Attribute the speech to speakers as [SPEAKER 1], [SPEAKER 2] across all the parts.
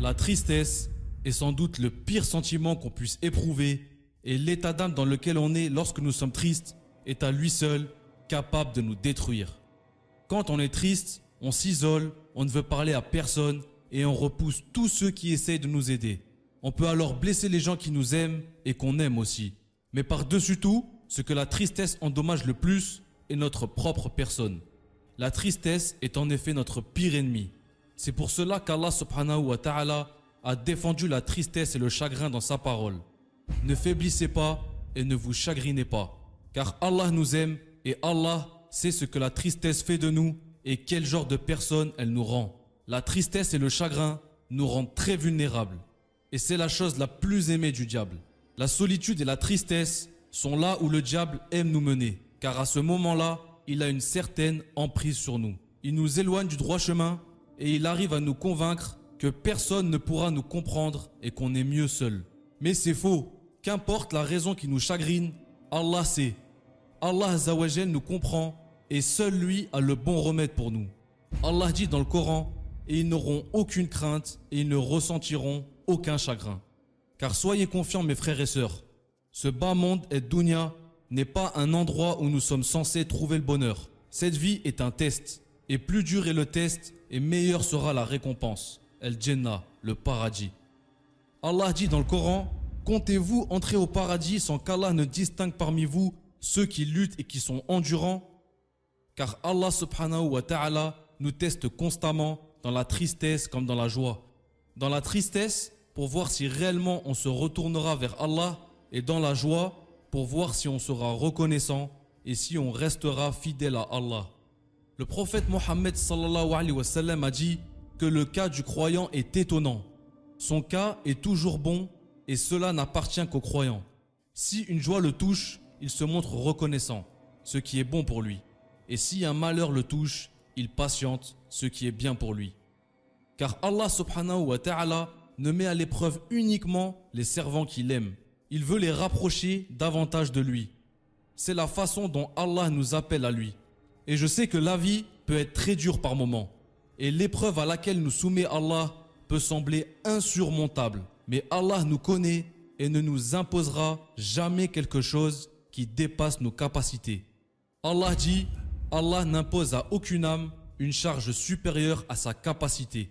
[SPEAKER 1] La tristesse est sans doute le pire sentiment qu'on puisse éprouver et l'état d'âme dans lequel on est lorsque nous sommes tristes est à lui seul capable de nous détruire. Quand on est triste, on s'isole, on ne veut parler à personne et on repousse tous ceux qui essayent de nous aider. On peut alors blesser les gens qui nous aiment et qu'on aime aussi. Mais par-dessus tout, ce que la tristesse endommage le plus est notre propre personne. La tristesse est en effet notre pire ennemi. C'est pour cela qu'Allah subhanahu wa ta'ala a défendu la tristesse et le chagrin dans sa parole. Ne faiblissez pas et ne vous chagrinez pas, car Allah nous aime et Allah sait ce que la tristesse fait de nous et quel genre de personne elle nous rend. La tristesse et le chagrin nous rendent très vulnérables. Et c'est la chose la plus aimée du diable. La solitude et la tristesse sont là où le diable aime nous mener, car à ce moment-là, il a une certaine emprise sur nous. Il nous éloigne du droit chemin et il arrive à nous convaincre que personne ne pourra nous comprendre et qu'on est mieux seul. Mais c'est faux. Qu'importe la raison qui nous chagrine, Allah sait. Allah Azzawajal nous comprend et seul lui a le bon remède pour nous. Allah dit dans le Coran, et ils n'auront aucune crainte et ils ne ressentiront aucun chagrin. Car soyez confiants mes frères et sœurs, ce bas monde et dunya n'est pas un endroit où nous sommes censés trouver le bonheur. Cette vie est un test. Et plus dur est le test, et meilleure sera la récompense. El Jannah, le paradis. Allah dit dans le Coran, Comptez-vous entrer au paradis sans qu'Allah ne distingue parmi vous ceux qui luttent et qui sont endurants? Car Allah subhanahu wa nous teste constamment dans la tristesse comme dans la joie. Dans la tristesse, pour voir si réellement on se retournera vers Allah, et dans la joie, pour voir si on sera reconnaissant et si on restera fidèle à Allah. Le prophète Mohammed sallallahu wa a dit que le cas du croyant est étonnant. Son cas est toujours bon et cela n'appartient qu'au croyant. Si une joie le touche, il se montre reconnaissant, ce qui est bon pour lui. Et si un malheur le touche, il patiente, ce qui est bien pour lui. Car Allah subhanahu wa ta'ala ne met à l'épreuve uniquement les servants qu'il aime. Il veut les rapprocher davantage de lui. C'est la façon dont Allah nous appelle à lui. Et je sais que la vie peut être très dure par moments. Et l'épreuve à laquelle nous soumet Allah peut sembler insurmontable. Mais Allah nous connaît et ne nous imposera jamais quelque chose qui dépasse nos capacités. Allah dit, Allah n'impose à aucune âme une charge supérieure à sa capacité.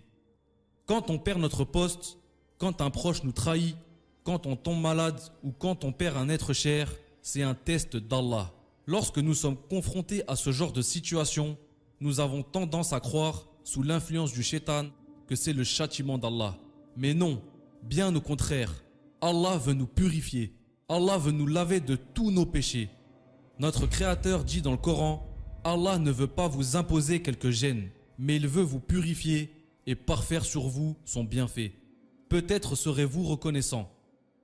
[SPEAKER 1] Quand on perd notre poste, quand un proche nous trahit, quand on tombe malade ou quand on perd un être cher, c'est un test d'Allah. Lorsque nous sommes confrontés à ce genre de situation, nous avons tendance à croire, sous l'influence du shaitan, que c'est le châtiment d'Allah. Mais non, bien au contraire. Allah veut nous purifier. Allah veut nous laver de tous nos péchés. Notre Créateur dit dans le Coran, Allah ne veut pas vous imposer quelque gêne, mais il veut vous purifier et parfaire sur vous son bienfait. Peut-être serez-vous reconnaissant.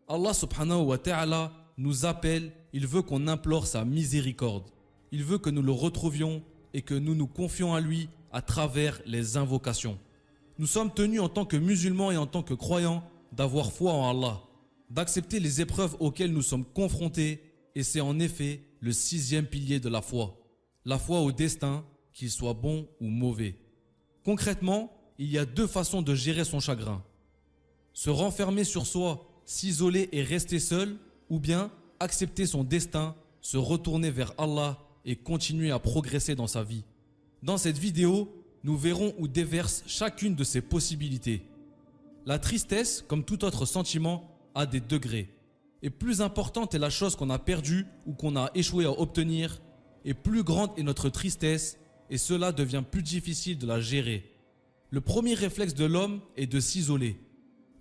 [SPEAKER 1] Allah subhanahu wa ta'ala nous appelle, il veut qu'on implore sa miséricorde. Il veut que nous le retrouvions et que nous nous confions à lui à travers les invocations. Nous sommes tenus en tant que musulmans et en tant que croyants d'avoir foi en Allah, d'accepter les épreuves auxquelles nous sommes confrontés et c'est en effet le sixième pilier de la foi. La foi au destin, qu'il soit bon ou mauvais. Concrètement, il y a deux façons de gérer son chagrin. Se renfermer sur soi s'isoler et rester seul, ou bien accepter son destin, se retourner vers Allah et continuer à progresser dans sa vie. Dans cette vidéo, nous verrons où déverse chacune de ces possibilités. La tristesse, comme tout autre sentiment, a des degrés. Et plus importante est la chose qu'on a perdue ou qu'on a échoué à obtenir, et plus grande est notre tristesse, et cela devient plus difficile de la gérer. Le premier réflexe de l'homme est de s'isoler.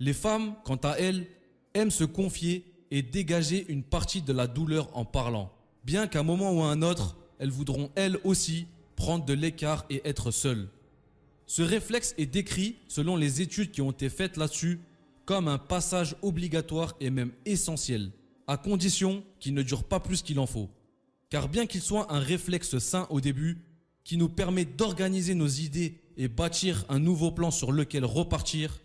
[SPEAKER 1] Les femmes, quant à elles, aiment se confier et dégager une partie de la douleur en parlant. Bien qu'à un moment ou à un autre, elles voudront elles aussi prendre de l'écart et être seules. Ce réflexe est décrit, selon les études qui ont été faites là-dessus, comme un passage obligatoire et même essentiel, à condition qu'il ne dure pas plus qu'il en faut. Car bien qu'il soit un réflexe sain au début, qui nous permet d'organiser nos idées et bâtir un nouveau plan sur lequel repartir,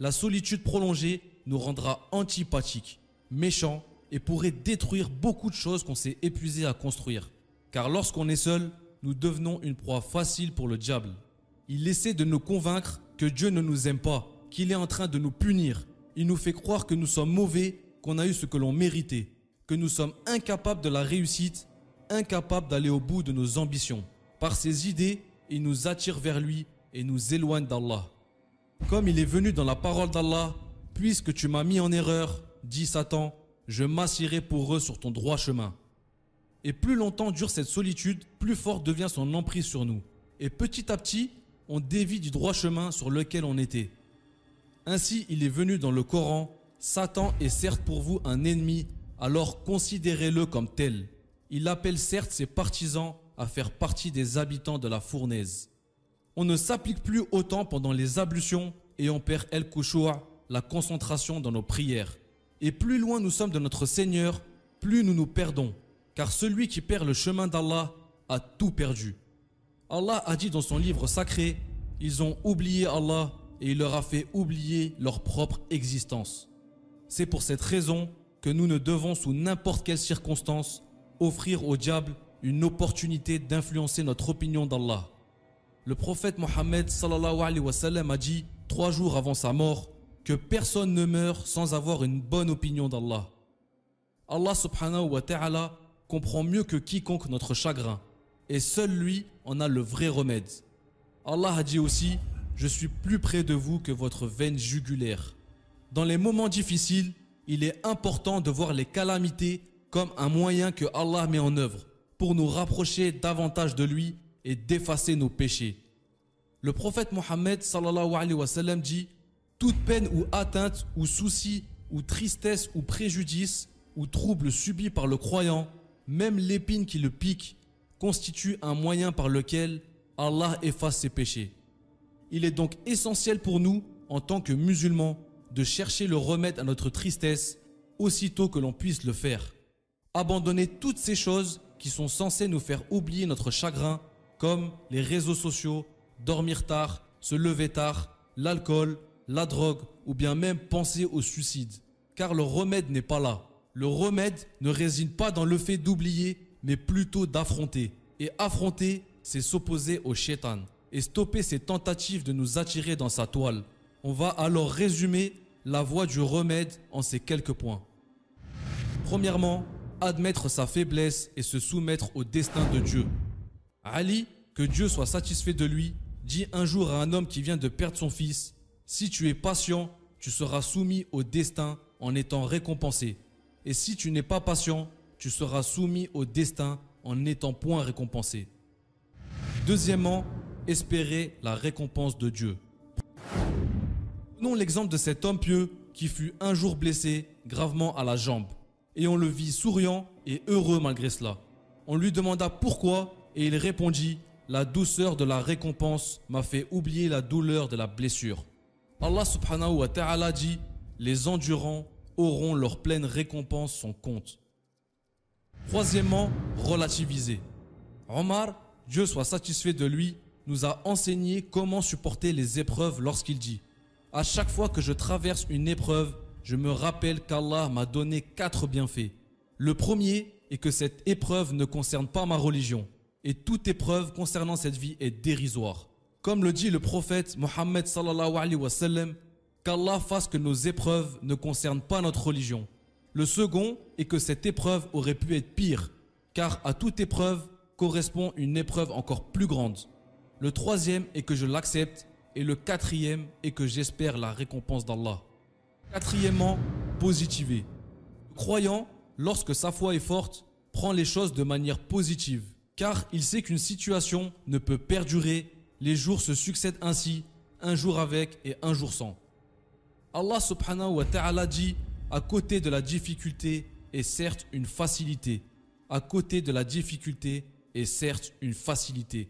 [SPEAKER 1] la solitude prolongée nous rendra antipathiques, méchants et pourrait détruire beaucoup de choses qu'on s'est épuisé à construire. Car lorsqu'on est seul, nous devenons une proie facile pour le diable. Il essaie de nous convaincre que Dieu ne nous aime pas, qu'il est en train de nous punir. Il nous fait croire que nous sommes mauvais, qu'on a eu ce que l'on méritait, que nous sommes incapables de la réussite, incapables d'aller au bout de nos ambitions. Par ses idées, il nous attire vers lui et nous éloigne d'Allah. Comme il est venu dans la parole d'Allah, puisque tu m'as mis en erreur, dit Satan, je m'assierai pour eux sur ton droit chemin. Et plus longtemps dure cette solitude, plus forte devient son emprise sur nous. Et petit à petit, on dévie du droit chemin sur lequel on était. Ainsi, il est venu dans le Coran, Satan est certes pour vous un ennemi, alors considérez-le comme tel. Il appelle certes ses partisans à faire partie des habitants de la fournaise. On ne s'applique plus autant pendant les ablutions et on perd el kushu'a, la concentration dans nos prières. Et plus loin nous sommes de notre Seigneur, plus nous nous perdons. Car celui qui perd le chemin d'Allah a tout perdu. Allah a dit dans son livre sacré, ils ont oublié Allah et il leur a fait oublier leur propre existence. C'est pour cette raison que nous ne devons sous n'importe quelle circonstance offrir au diable une opportunité d'influencer notre opinion d'Allah. Le prophète Mohammed a dit trois jours avant sa mort que personne ne meurt sans avoir une bonne opinion d'Allah. Allah subhanahu wa ta'ala comprend mieux que quiconque notre chagrin et seul lui en a le vrai remède. Allah a dit aussi Je suis plus près de vous que votre veine jugulaire. Dans les moments difficiles, il est important de voir les calamités comme un moyen que Allah met en œuvre pour nous rapprocher davantage de lui et d'effacer nos péchés. Le prophète Mohammed sallallahu dit Toute peine ou atteinte ou souci ou tristesse ou préjudice ou trouble subi par le croyant, même l'épine qui le pique, constitue un moyen par lequel Allah efface ses péchés. Il est donc essentiel pour nous, en tant que musulmans, de chercher le remède à notre tristesse aussitôt que l'on puisse le faire. Abandonner toutes ces choses qui sont censées nous faire oublier notre chagrin, comme les réseaux sociaux, dormir tard, se lever tard, l'alcool, la drogue ou bien même penser au suicide. Car le remède n'est pas là. Le remède ne réside pas dans le fait d'oublier, mais plutôt d'affronter. Et affronter, c'est s'opposer au shaitan et stopper ses tentatives de nous attirer dans sa toile. On va alors résumer la voie du remède en ces quelques points. Premièrement, admettre sa faiblesse et se soumettre au destin de Dieu. Ali, que Dieu soit satisfait de lui, dit un jour à un homme qui vient de perdre son fils, Si tu es patient, tu seras soumis au destin en étant récompensé. Et si tu n'es pas patient, tu seras soumis au destin en n'étant point récompensé. Deuxièmement, espérer la récompense de Dieu. Prenons l'exemple de cet homme pieux qui fut un jour blessé gravement à la jambe et on le vit souriant et heureux malgré cela. On lui demanda pourquoi et il répondit La douceur de la récompense m'a fait oublier la douleur de la blessure. Allah subhanahu wa ta'ala dit Les endurants auront leur pleine récompense son compte. Troisièmement, relativiser. Omar, Dieu soit satisfait de lui, nous a enseigné comment supporter les épreuves lorsqu'il dit À chaque fois que je traverse une épreuve, je me rappelle qu'Allah m'a donné quatre bienfaits. Le premier est que cette épreuve ne concerne pas ma religion. Et toute épreuve concernant cette vie est dérisoire. Comme le dit le prophète Mohammed sallallahu alayhi wa sallam, qu'Allah fasse que nos épreuves ne concernent pas notre religion. Le second est que cette épreuve aurait pu être pire, car à toute épreuve correspond une épreuve encore plus grande. Le troisième est que je l'accepte, et le quatrième est que j'espère la récompense d'Allah. Quatrièmement, positiver. Le croyant, lorsque sa foi est forte, prend les choses de manière positive, car il sait qu'une situation ne peut perdurer, les jours se succèdent ainsi, un jour avec et un jour sans. Allah subhanahu wa ta'ala dit, à côté de la difficulté est certes une facilité. À côté de la difficulté est certes une facilité.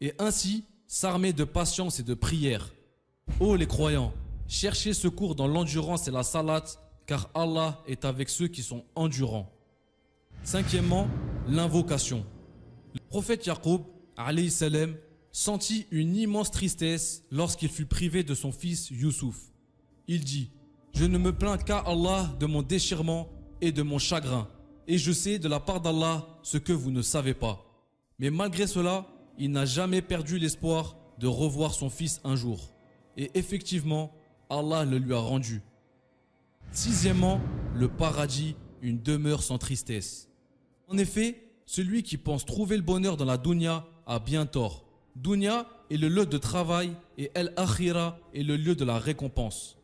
[SPEAKER 1] Et ainsi, s'armer de patience et de prière. Ô les croyants, Cherchez secours dans l'endurance et la salade, car Allah est avec ceux qui sont endurants. Cinquièmement, l'invocation. Le prophète Jacob, salam, sentit une immense tristesse lorsqu'il fut privé de son fils Youssouf. Il dit Je ne me plains qu'à Allah de mon déchirement et de mon chagrin, et je sais de la part d'Allah ce que vous ne savez pas. Mais malgré cela, il n'a jamais perdu l'espoir de revoir son fils un jour. Et effectivement, Allah le lui a rendu. Sixièmement, le paradis, une demeure sans tristesse. En effet, celui qui pense trouver le bonheur dans la dunya a bien tort. Dunya est le lieu de travail et El Akhira est le lieu de la récompense.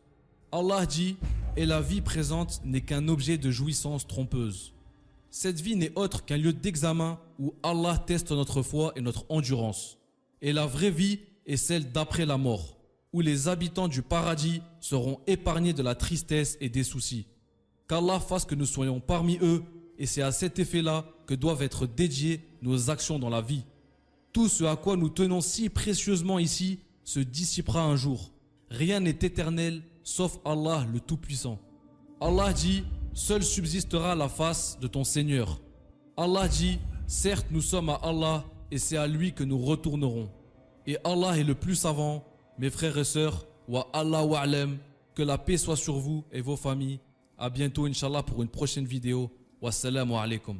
[SPEAKER 1] Allah dit Et la vie présente n'est qu'un objet de jouissance trompeuse. Cette vie n'est autre qu'un lieu d'examen où Allah teste notre foi et notre endurance. Et la vraie vie est celle d'après la mort, où les habitants du paradis seront épargnés de la tristesse et des soucis. Qu'Allah fasse que nous soyons parmi eux, et c'est à cet effet-là que doivent être dédiées nos actions dans la vie. Tout ce à quoi nous tenons si précieusement ici se dissipera un jour. Rien n'est éternel sauf Allah le Tout-Puissant. Allah dit Seule subsistera la face de ton Seigneur. Allah dit Certes, nous sommes à Allah et c'est à lui que nous retournerons. Et Allah est le plus savant, mes frères et sœurs. Wa Allah wa'alam. Que la paix soit sur vous et vos familles. A bientôt, Inch'Allah, pour une prochaine vidéo. Wassalamu alaikum.